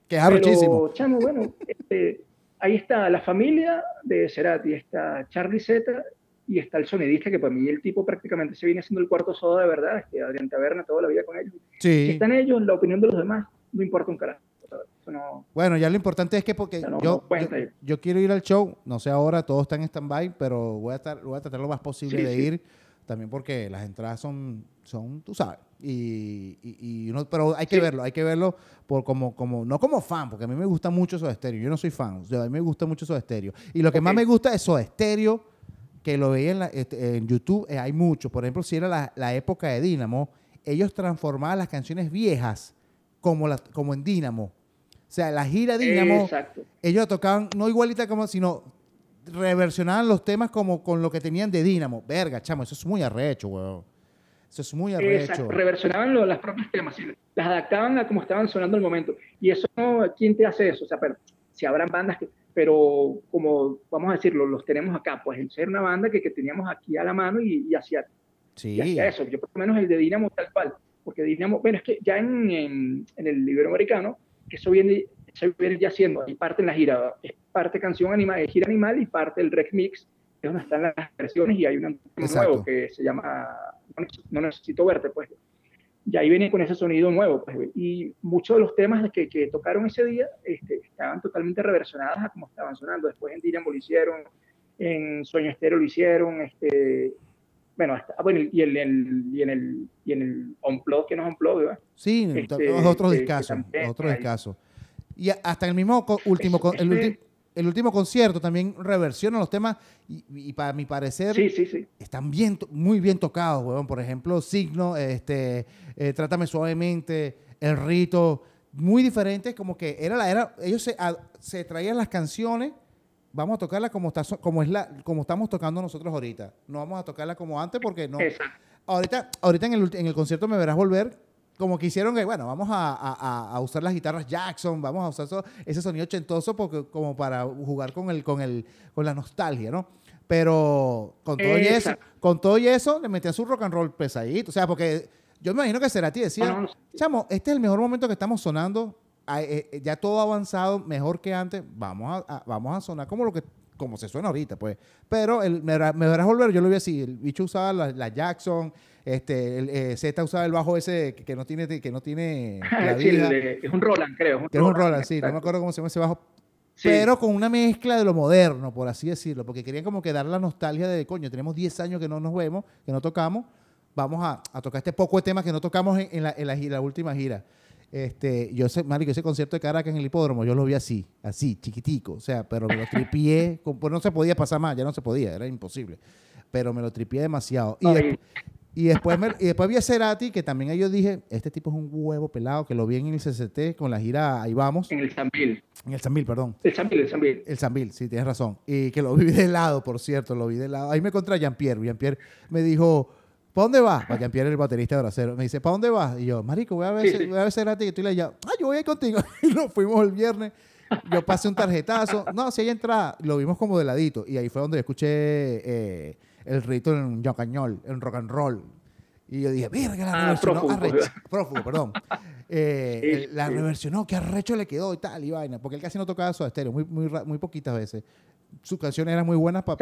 Que es Pero, chamo, bueno, este, ahí está la familia de Cerati, está Charlie Zeta y está el sonidista, que para mí el tipo prácticamente se viene haciendo el cuarto soda de verdad, es que Adrián Taberna toda la vida con ellos. Sí. Si están ellos, la opinión de los demás, no importa un carajo. bueno, ya lo importante es que porque yo, yo, quiero ir al show, no sé ahora, todo está en stand-by, pero voy a, estar, voy a tratar lo más posible de ir, también porque las entradas son, son tú sabes, y, y, uno, pero hay que verlo, hay que verlo por como, como, no como fan, porque a mí me gusta mucho Soda Stereo, yo no soy fan, a mí me gusta mucho Soda Stereo, y lo que más me gusta es Soda Stereo, que lo veía en, este, en YouTube, eh, hay mucho. Por ejemplo, si era la, época de Dynamo, ellos transformaban las canciones viejas como, la, como en Dynamo. O sea, la gira Dynamo, ellos tocaban no igualita como, sino reversionaban los temas como con lo que tenían de Dynamo. Verga, chamo, eso es muy arrecho, weón. Eso es muy arrecho. Exacto. Reversionaban los, las propios temas, las adaptaban a como estaban sonando el momento. Y eso, ¿quién te hace eso? O sea, pero si habrán bandas que pero como vamos a decirlo, los tenemos acá, pues el ser una banda que, que teníamos aquí a la mano y, y hacía, sí. eso. Yo por lo menos el de Dinamo tal cual, porque Dinamo, bueno, es que ya en, en, el Iberoamericano, que eso viene, eso viene ya siendo, hay parte en la gira, es parte canción animal, gira animal y parte el rec mix, que es donde están las versiones y hay un nuevo que se llama No necesito verte, pues y ahí venía con ese sonido nuevo. Pues, y muchos de los temas que, que tocaron ese día este, estaban totalmente reversionados a como estaban sonando. Después en Dynamo lo hicieron, en Sueño Estero lo hicieron, este, bueno, hasta, ah, bueno y, el, y en el y en el Unplug, que no es Unplug, ¿verdad? Sí, este, otros discasos, otros discasos. Y hasta el mismo último, el último el último concierto también reversiona los temas y, para mi parecer están bien, muy bien tocados, weón. Por ejemplo, Signo, este, eh, Trátame Suavemente, El Rito, muy diferentes, como que era la era, ellos se, se traían las canciones, vamos a tocarlas como, está, como, es la, como estamos tocando nosotros ahorita. No vamos a tocarla como antes porque no. Ahorita, ahorita en el, en el concierto me verás volver como que hicieron que, bueno, vamos a, usar las guitarras Jackson, vamos a usar ese sonido ochentoso porque, como para jugar con, el, con, el, con la nostalgia, ¿no? Pero con todo, y eso, con todo y eso, le metían su rock and roll pesadito. O sea, porque yo me imagino que Cerati decía, chamo, este es el mejor momento que estamos sonando, eh, eh, ya todo avanzado, mejor que antes, vamos a, vamos a sonar como lo que como se suena ahorita, pues. Pero el, verás volver, yo lo vi así, el bicho usaba la, la Jackson, este, el, eh, Z usaba el bajo ese que, no tiene, que no tiene es un Roland, creo. es un Roland, sí, no me acuerdo cómo se llama ese bajo. Pero con una mezcla de lo moderno, por así decirlo, porque querían como que dar la nostalgia de, coño, tenemos 10 años que no nos vemos, que no tocamos, vamos a, a tocar este poco de temas que no tocamos en, la, en la, la, última gira. Este, yo sé, Marico, ese concierto de Caracas en el hipódromo, yo lo vi así, así, chiquitico, o sea, pero me lo tripié, pues no se podía pasar más, ya no se podía, era imposible, pero me lo tripié demasiado. Y, y después, y después vi a Cerati, que también yo dije, este tipo es un huevo pelado, que lo vi en el CCT con la gira Ahí Vamos. En el Zambil. En el Zambil, perdón. El Zambil, el Zambil. El Zambil, sí, tienes razón. Y que lo vi de lado, por cierto, lo vi de lado. Ahí me encontré a Jean-Pierre. Jean-Pierre me dijo, ¿para dónde vas? Para Jean-Pierre, el baterista de Bracero. Me dice, ¿para dónde vas? Y yo, marico, voy a ver, Voy a ver Cerati. Y tú le ah, yo voy a ir contigo. y nos fuimos el viernes. Yo pasé un tarjetazo. No, si hay entrada. Lo vimos como de ladito. Y ahí fue donde escuché eh, el rito en Yocañol, en rock and roll y yo dije, verga, la ah, reversionó. Prófugo, perdón. Eh, la reversionó, qué arrecho le quedó y tal, y vaina. Porque él casi no tocaba su estéreo, muy, muy, muy poquitas veces. Sus canciones eran muy buenas para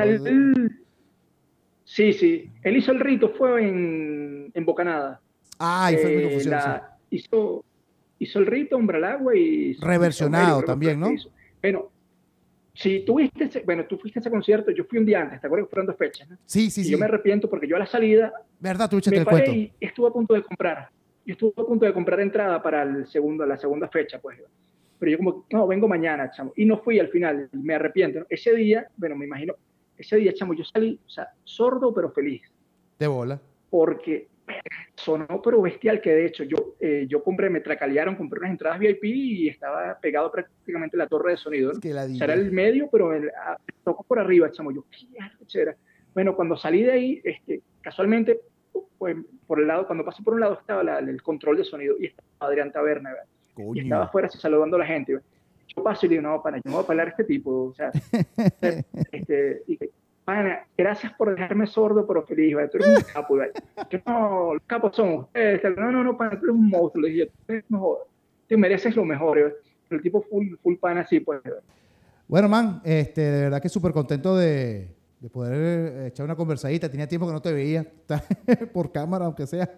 Sí, sí. Él hizo el rito, fue en, en Bocanada. Ah, y fue muy confusión, hizo, hizo el rito, Umbralagua y... Reversionado también, ¿no? Bueno, si tuviste, bueno, tú fuiste a ese concierto, yo fui un día antes, ¿te acuerdas fueron dos fechas? Sí, sí, y sí. Yo me arrepiento porque yo a la salida. ¿Verdad? Tú me el cuento. y estuve a punto de comprar. yo estuve a punto de comprar entrada para el segundo, la segunda fecha, pues. Pero yo como, no, vengo mañana, chamo. Y no fui al final, me arrepiento. Ese día, bueno, me imagino, ese día, chamo, yo salí, o sea, sordo pero feliz. De bola. Porque sonó pero bestial, que de hecho yo, eh, yo compré, me tracalearon, compré unas entradas VIP y estaba pegado prácticamente la torre de sonido. ¿no? la o sea, era el medio, pero a, tocó por arriba, chamo. Yo, qué era. Bueno, cuando salí de ahí, este, casualmente, pues, por el lado, cuando pasé por un lado estaba la, el control de sonido y estaba Adrián Taberna, y estaba afuera saludando a la gente. Yo paso y digo, no, pana, yo no voy a hablar a este tipo, o sea, este, y, pana, gracias por dejarme sordo, pero feliz, ¿vale? tú eres un capo, ¿vale? Yo, no, los capos son ustedes, no, no, no, pana, tú eres un monstruo, le dije, tú, mejor, te mereces lo mejor, ¿vale? el tipo full, full pana así, pues. Bueno, man, este, de verdad que súper contento de, de poder eh, echar una conversadita. Tenía tiempo que no te veía por cámara, aunque sea.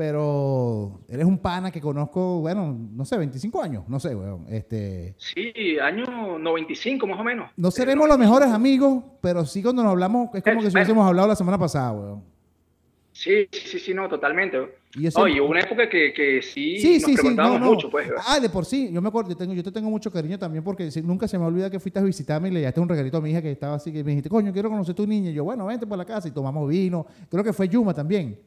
Pero eres un pana que conozco, bueno, no sé, 25 años, no sé, weón. Este, sí, año 95 más o menos. No seremos los mejores amigos, pero sí cuando nos hablamos, es como que si hubiésemos hablado la semana pasada, weón. Sí, sí, sí, no, totalmente. Y eso, Oye, hubo una época que, que sí, sí, nos sí, preguntábamos sí, no, no. mucho, pues. Ah, de por sí, yo me acuerdo, yo, tengo, yo te tengo mucho cariño también porque nunca se me olvida que fuiste a visitarme y le llevaste un regalito a mi hija que estaba así, que me dijiste, coño, quiero conocer a tu niña. Y yo, bueno, vente por la casa y tomamos vino. Creo que fue Yuma también.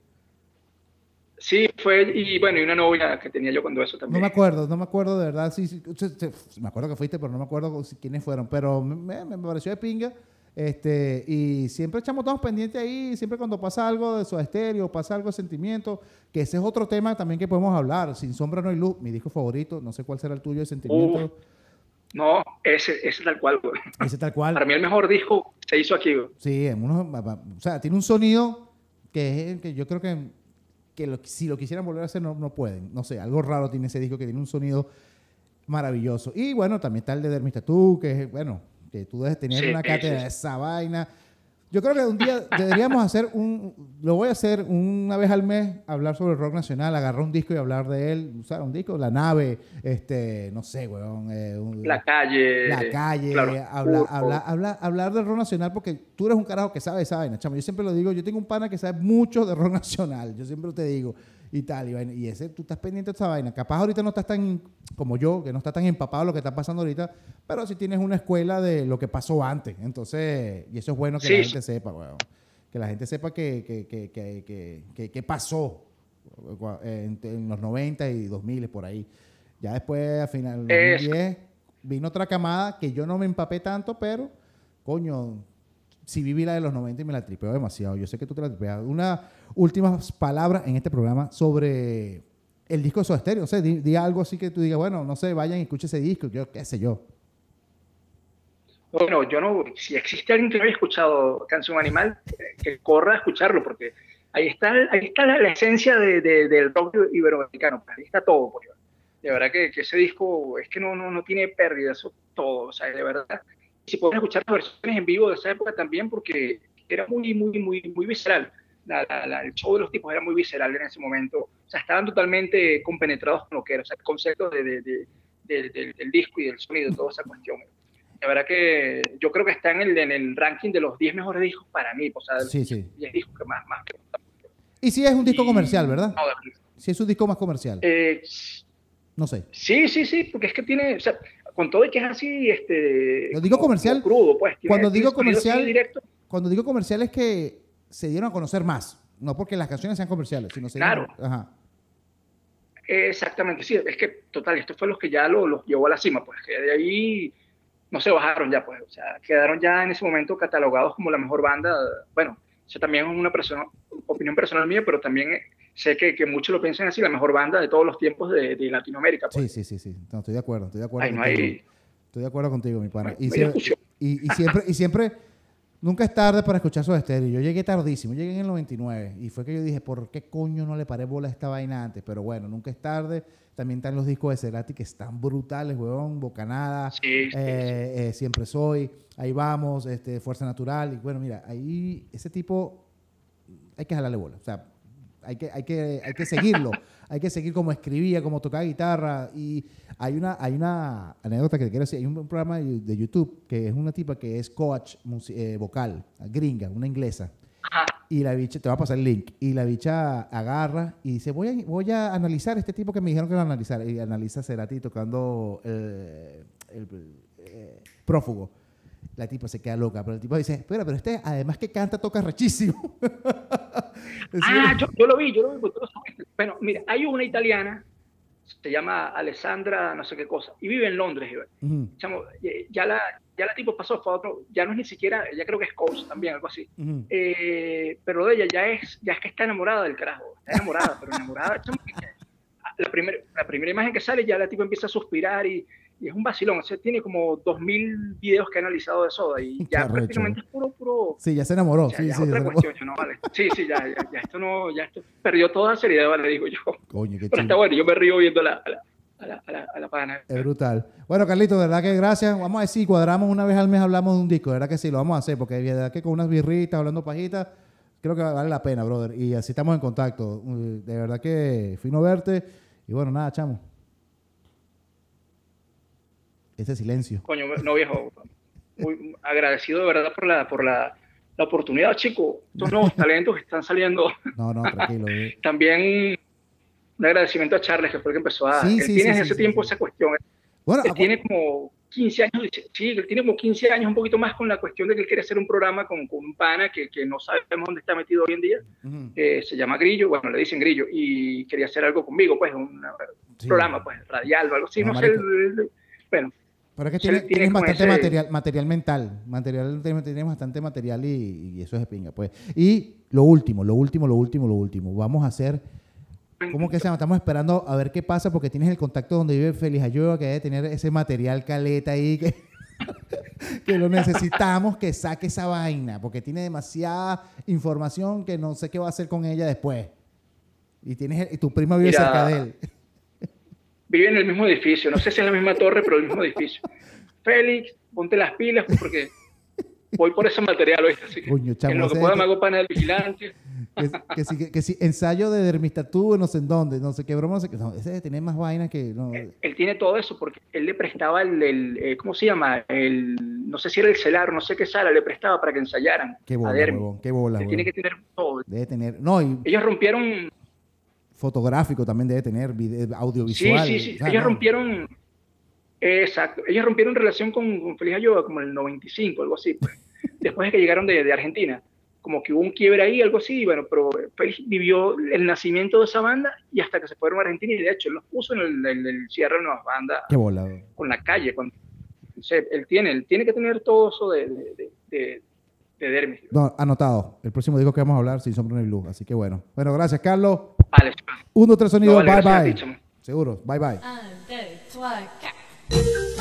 Sí, fue, y bueno, y una novia que tenía yo cuando eso también. No me acuerdo, no me acuerdo de verdad, sí, sí, me acuerdo que fuiste, pero no me acuerdo quiénes fueron, pero me, me pareció de pinga este, y siempre echamos todos pendientes ahí, siempre cuando pasa algo de su estéreo, pasa algo de sentimiento, que ese es otro tema también que podemos hablar. Sin sombra no hay luz, mi disco favorito, no sé cuál será el tuyo de sentimiento. Uh, no, ese, ese tal cual, Ese tal cual. Para mí el mejor disco se hizo aquí, Sí, o sea, tiene un sonido que, que yo creo que, que si lo quisieran volver a hacer no, no pueden. No sé, algo raro tiene ese disco que tiene un sonido maravilloso. Y bueno, también está el de Dermis Tattoo, que es, bueno, que tú debes tener una cátedra de esa vaina. Yo creo que un día deberíamos hacer un, lo voy a hacer una vez al mes, hablar sobre el rock nacional, agarrar un disco y hablar de él, usar un disco, la nave, este, no sé, weón. Eh, la calle. La calle, hablar, hablar, hablar, hablar, del rock nacional, porque tú eres un carajo que sabe esa vaina, chamo. Yo siempre lo digo, yo tengo un pana que sabe mucho de rock nacional, yo siempre te digo, y tal. Y, y, ese, tú estás pendiente de esa vaina. Capaz ahorita no estás tan, como yo, que no estás tan empapado de lo que está pasando ahorita, pero si tienes una escuela de lo que pasó antes. Entonces, y eso es bueno que la gente sepa, weón. Que la gente sepa que, que, que, que, que pasó en, en, los 90 y 2000 por ahí. Ya después, a final de 2010, vino otra camada que yo no me empapé tanto, pero, coño, si viví la de los 90 y me la tripeo demasiado. Yo sé que tú te la tripeas. Una últimas palabras en este programa sobre el disco de Soda Stereo. O sea, di, algo así que tú digas, bueno, no sé, vayan y escuchen ese disco, yo qué sé yo. Bueno, yo no, si existe alguien que no haya escuchado Canción Animal, que corra a escucharlo, porque ahí está, ahí está la, esencia de, del rock iberoamericano, ahí está todo, por De verdad que, que, ese disco es que no, no, no tiene pérdida, eso todo, o sea, de verdad si pueden escuchar las versiones en vivo de esa época también, porque era muy, muy, muy, muy visceral. La, la, el show de los tipos era muy visceral en ese momento. O sea, estaban totalmente compenetrados con lo que era, o sea, el concepto de, de, de, del disco y del sonido, toda esa cuestión. La verdad que yo creo que está en el, en el ranking de los 10 mejores discos para mí, o sea, de los sí, sí. 10 discos que más, más Y sí es un disco y, comercial, ¿verdad? No, sí es un disco más comercial. Eh, no sé. Sí, sí, sí, porque es que tiene, o sea, con todo y que es así, este... Lo digo comercial. crudo, pues. Cuando digo comercial, cuando digo comercial es que se dieron a conocer más. No porque las canciones sean comerciales, sino se Claro. Ajá. Exactamente, sí. Es que, total, esto fue los que ya los lo llevó a la cima, pues que de ahí no se bajaron ya, pues. O sea, quedaron ya en ese momento catalogados como la mejor banda. Bueno, eso también es una persona, opinión personal mía, pero también sé que, que, muchos lo piensan así, la mejor banda de todos los tiempos de, de Latinoamérica. Pues. Sí, sí, sí, sí. No, estoy de acuerdo, estoy de acuerdo. Ay, no hay... Estoy de acuerdo contigo, mi pana. Y, siempre, y, y, siempre, y siempre, nunca es tarde para escuchar su estéreo. Yo llegué tardísimo, llegué en el 99. Y fue que yo dije, ¿por qué coño no le paré bola a esta vaina antes? Pero bueno, nunca es tarde. También están los discos de Cerati que están brutales, weón. Bocanada, sí, sí, eh, eh, Siempre Soy, Ahí Vamos, este, Fuerza Natural. Y bueno, mira, ahí ese tipo hay que jalarle bola. O sea, hay que, hay que, hay que seguirlo. hay que seguir como escribía, como tocaba guitarra. Y hay una, hay una anécdota que te quiero decir. Hay un programa de YouTube que es una tipa que es coach eh, vocal, gringa, una inglesa. Y la bicha, te va a pasar el link, y la bicha agarra y dice, voy a, voy a analizar este tipo que me dijeron que lo analizar. Y analiza a Cerati tocando eh, el, eh, prófugo. La tipa se queda loca, pero el tipo dice, espera, pero este además que canta, toca rechísimo. ah, yo, yo, lo vi, yo lo vi, porque tú lo Bueno, mira, hay una italiana se llama Alessandra no sé qué cosa, y vive en Londres. ya, la, ya la tipo pasó, fue otro, ya no es ni siquiera, ya creo que es coach también, algo así. Eh, pero de ella ya es, ya es que está enamorada del carajo, está enamorada, pero enamorada. la, primera la primera imagen que sale ya la tipo empieza a suspirar y, y es un vacilón. O sea, tiene como 2.000 videos que ha analizado de Soda y ya prácticamente es puro, puro. Sí, ya se enamoró. sí, sí, otra cuestión, no, vale. Sí, sí, ya, ya, esto no, ya esto perdió toda seriedad, vale, digo yo. Coño, qué Pero está bueno, yo me río viendo la, a la, a la, a la, a la pana. Es brutal. Bueno, Carlito, de verdad que gracias. Vamos a decir, cuadramos una vez al mes, hablamos de un disco. De verdad que sí, lo vamos a hacer, porque de verdad que con unas birritas, hablando pajitas, creo que vale la pena, brother. Y así estamos en contacto. De verdad que fino verte. Y bueno, nada, chamo ese silencio. Coño, no viejo, muy agradecido de verdad por la, por la, la oportunidad, chico. Estos nuevos talentos que están saliendo. No, no, tranquilo. Eh. También un agradecimiento a Charles, que fue el que empezó a... Sí, él tiene desde ese tiempo esa cuestión. Bueno, él tiene como 15 años, sí, él tiene como 15 años, un poquito más con la cuestión de que él quiere hacer un programa con, con un pana que, que, no sabemos dónde está metido hoy en día. Eh, se llama Grillo, bueno, le dicen Grillo, y quería hacer algo conmigo, pues, un programa, pues, radial o algo así, no, sé. bueno, pero es que tienes, bastante material, material mental. Material, tienes bastante material y, eso es pinga, pues. Y lo último, lo último, lo último, lo último. Vamos a hacer. ¿Cómo que se llama? Estamos esperando a ver qué pasa porque tienes el contacto donde vive Feliz Ayuda, que debe tener ese material caleta ahí que, que lo necesitamos que saque esa vaina porque tiene demasiada información que no sé qué va a hacer con ella después. Y tienes y tu prima vive cerca de él vive en el mismo edificio, no sé si en la misma torre, pero el mismo edificio. Félix, ponte las pilas porque voy por ese material, ¿oíste? Así que, en lo que pueda me hago pana del vigilante. que, si, que, si, ensayo de dermistatú, no sé en dónde, no sé qué broma, no sé qué. No, ese tiene más vaina que. No. Él, tiene todo eso porque él le prestaba el, eh, ¿cómo se llama? El, no sé si era el celar, no sé qué sala, le prestaba para que ensayaran. Qué bola, qué bola. Tiene que tener todo. Debe tener. No, y, Ellos rompieron fotográfico también debe tener, audiovisual. Sí, sí, sí. ellos rompieron, exacto, ellos rompieron relación con, Feliz Ayuda como en el 95, algo así, pues. después de que llegaron de, Argentina. Como que hubo un quiebre ahí, algo así, bueno, pero Félix vivió el nacimiento de esa banda y hasta que se fueron a Argentina, y de hecho él los puso en el, cierre de nuevas bandas. Qué volado. Con la calle. Cuando, él, tiene, él tiene que tener todo eso de, de, de Dermis. No, anotado. El próximo disco que vamos a hablar, Sin Sombra ni Luz. Así que bueno. Bueno, gracias, Carlos. Vale. Uno, tres sonidos, bye bye. Seguro, bye bye. Un, dos, tres,